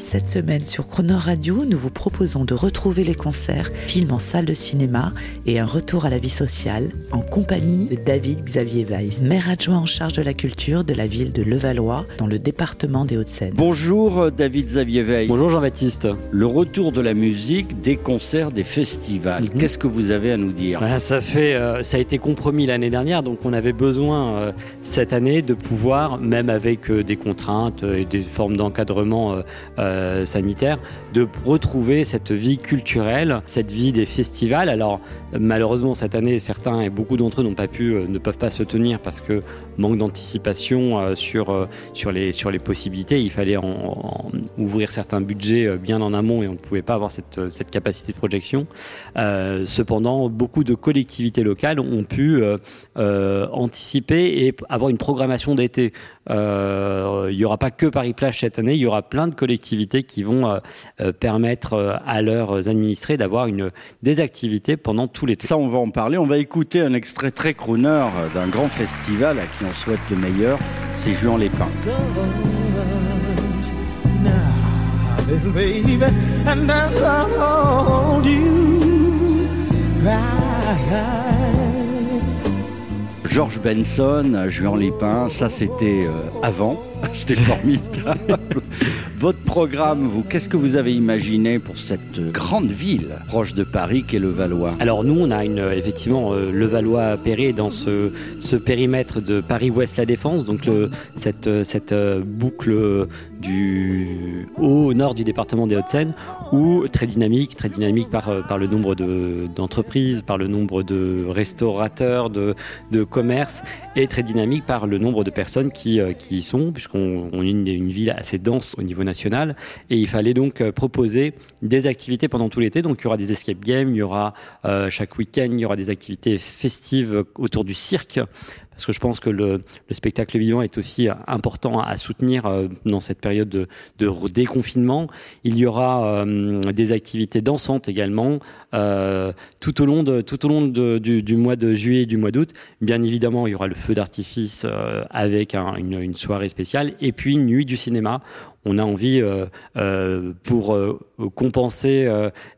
Cette semaine sur Croner Radio, nous vous proposons de retrouver les concerts, films en salle de cinéma et un retour à la vie sociale en compagnie de David Xavier Weiss, maire adjoint en charge de la culture de la ville de Levallois dans le département des Hauts-de-Seine. Bonjour euh, David Xavier Veil. Bonjour Jean-Baptiste. Le retour de la musique, des concerts, des festivals. Mhm. Qu'est-ce que vous avez à nous dire? Ben, ça, fait, euh, ça a été compromis l'année dernière, donc on avait besoin euh, cette année de pouvoir, même avec euh, des contraintes euh, et des formes d'encadrement euh, sanitaire, de retrouver cette vie culturelle, cette vie des festivals. Alors malheureusement cette année, certains et beaucoup d'entre eux n'ont pas pu, euh, ne peuvent pas se tenir parce que manque d'anticipation euh, sur, sur, les, sur les possibilités. Il fallait en, ouvrir certains budgets bien en amont et on ne pouvait pas avoir cette, cette capacité de projection. Cependant, beaucoup de collectivités locales ont pu anticiper et avoir une programmation d'été. Euh, il n'y aura pas que Paris Plage cette année, il y aura plein de collectivités qui vont euh, euh, permettre à leurs administrés d'avoir une des activités pendant tout l'été. Ça, on va en parler. On va écouter un extrait très crooner d'un grand festival à qui on souhaite le meilleur. C'est Juan Lépin. now, little baby, and I hold you right. George Benson, Juan Lépin, ça c'était euh, avant. C'était formidable. Votre programme, qu'est-ce que vous avez imaginé pour cette grande ville proche de Paris qu'est le Valois Alors nous, on a une, effectivement euh, Levallois-Perret dans ce, périmètre de Paris-Ouest La Défense, donc le, cette, euh, euh, boucle du haut nord du département des Hauts-de-Seine, où très dynamique, très dynamique par, le nombre de- d'entreprises, par le nombre de restaurateurs, de, commerces, et très dynamique par le nombre de personnes qui, qui y sont, puisqu'on on est une, ville assez dense au niveau national, et il fallait donc euh, proposer des activités pendant tout l'été. Donc il y aura des escape games, il y aura euh, chaque week-end, il y aura des activités festives autour du cirque. Parce que je pense que le, le spectacle vivant est aussi important à soutenir euh, dans cette période de, déconfinement. Il y aura euh, des activités dansantes également euh, tout au long, de, tout au long du, mois de juillet et du mois d'août. Bien évidemment, il y aura le feu d'artifice avec un- une, une soirée spéciale et puis une nuit du cinéma. On a envie, euh, euh, pour euh, compenser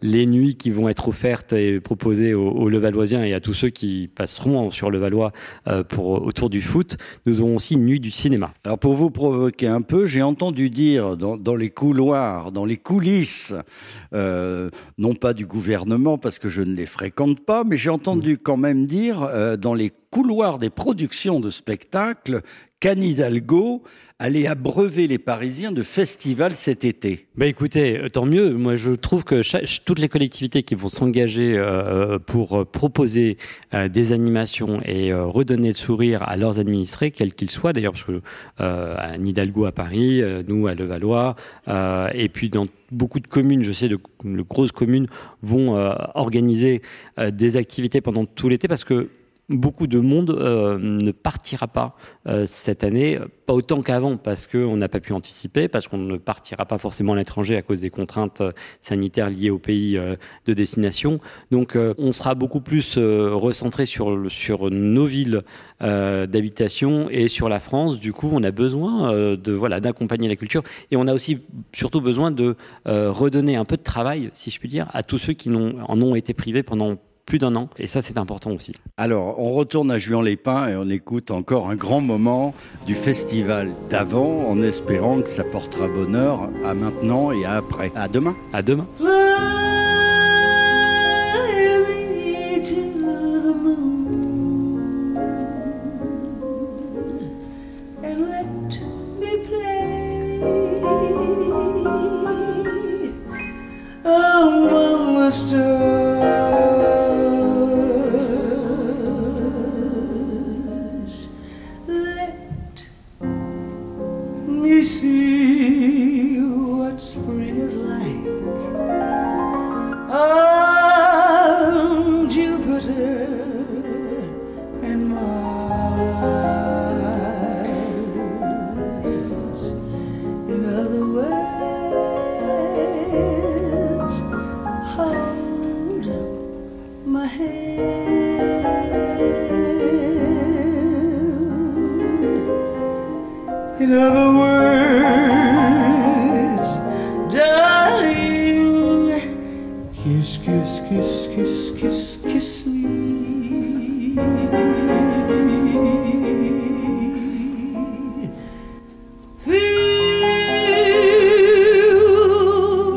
les nuits qui vont être offertes et proposées aux, aux Levalloisiens et à tous ceux qui passeront sur le Valois euh, pour autour du foot, nous aurons aussi une nuit du cinéma. Alors pour vous provoquer un peu, j'ai entendu dire dans, dans les couloirs, dans les coulisses, non pas du gouvernement parce que je ne les fréquente pas, mais j'ai entendu quand même dire dans les couloirs des productions de spectacles qu'Anne Hidalgo allait abreuver les Parisiens de festivals cet été? Bah écoutez, euh, tant mieux. Moi, je trouve que toutes les collectivités qui vont s'engager euh, pour euh, proposer euh, des animations et redonner le sourire à leurs administrés, quels qu'ils soient, d'ailleurs, parce que à Nidalgo à Paris, nous à Levallois, et puis dans beaucoup de communes, je sais, de, de grosses communes vont organiser des activités pendant tout l'été parce que beaucoup de monde euh, ne partira pas euh, cette année, pas autant qu'avant, parce qu'on n'a pas pu anticiper, parce qu'on ne partira pas forcément à l'étranger à cause des contraintes euh, sanitaires liées au pays de destination. Donc on sera beaucoup plus recentré sur, nos villes d'habitation et sur la France. Du coup, on a besoin d'accompagner la culture et on a aussi surtout besoin de redonner un peu de travail, si je puis dire, à tous ceux qui en ont été privés pendant plus d'un an. Et ça, c'est important aussi. Alors, on retourne à Juan-les-Pins et on écoute encore un grand moment du festival d'avant en espérant que ça portera bonheur à maintenant et à après. À demain. À demain. Among the stars. Other words, darling, kiss, kiss, kiss, kiss, kiss, kiss me. Fill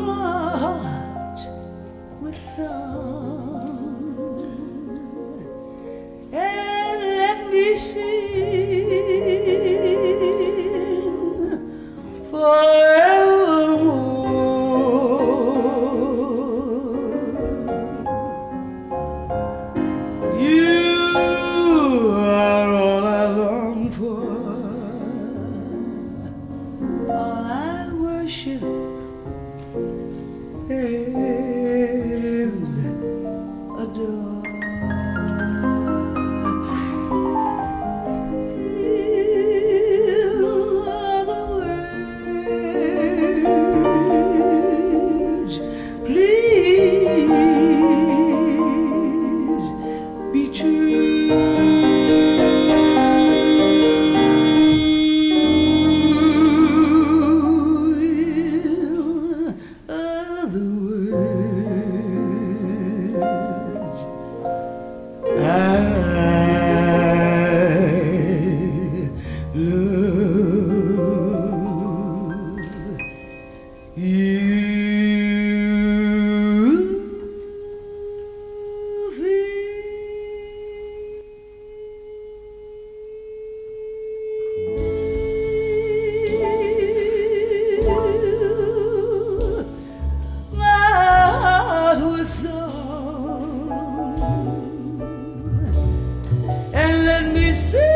my heart with and let me sing I worship see.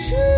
truth.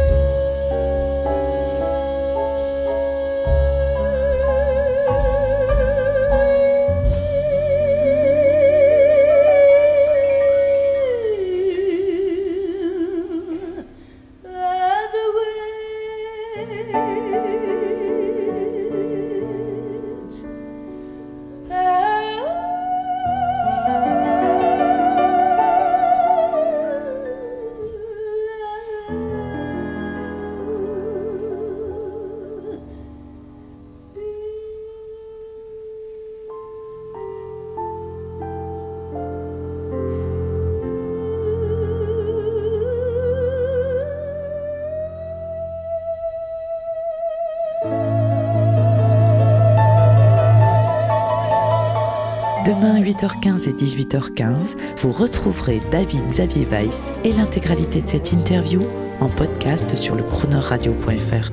Demain, 8h15 et 18h15, vous retrouverez David Xavier Weiss et l'intégralité de cette interview en podcast sur le chronoradio.fr.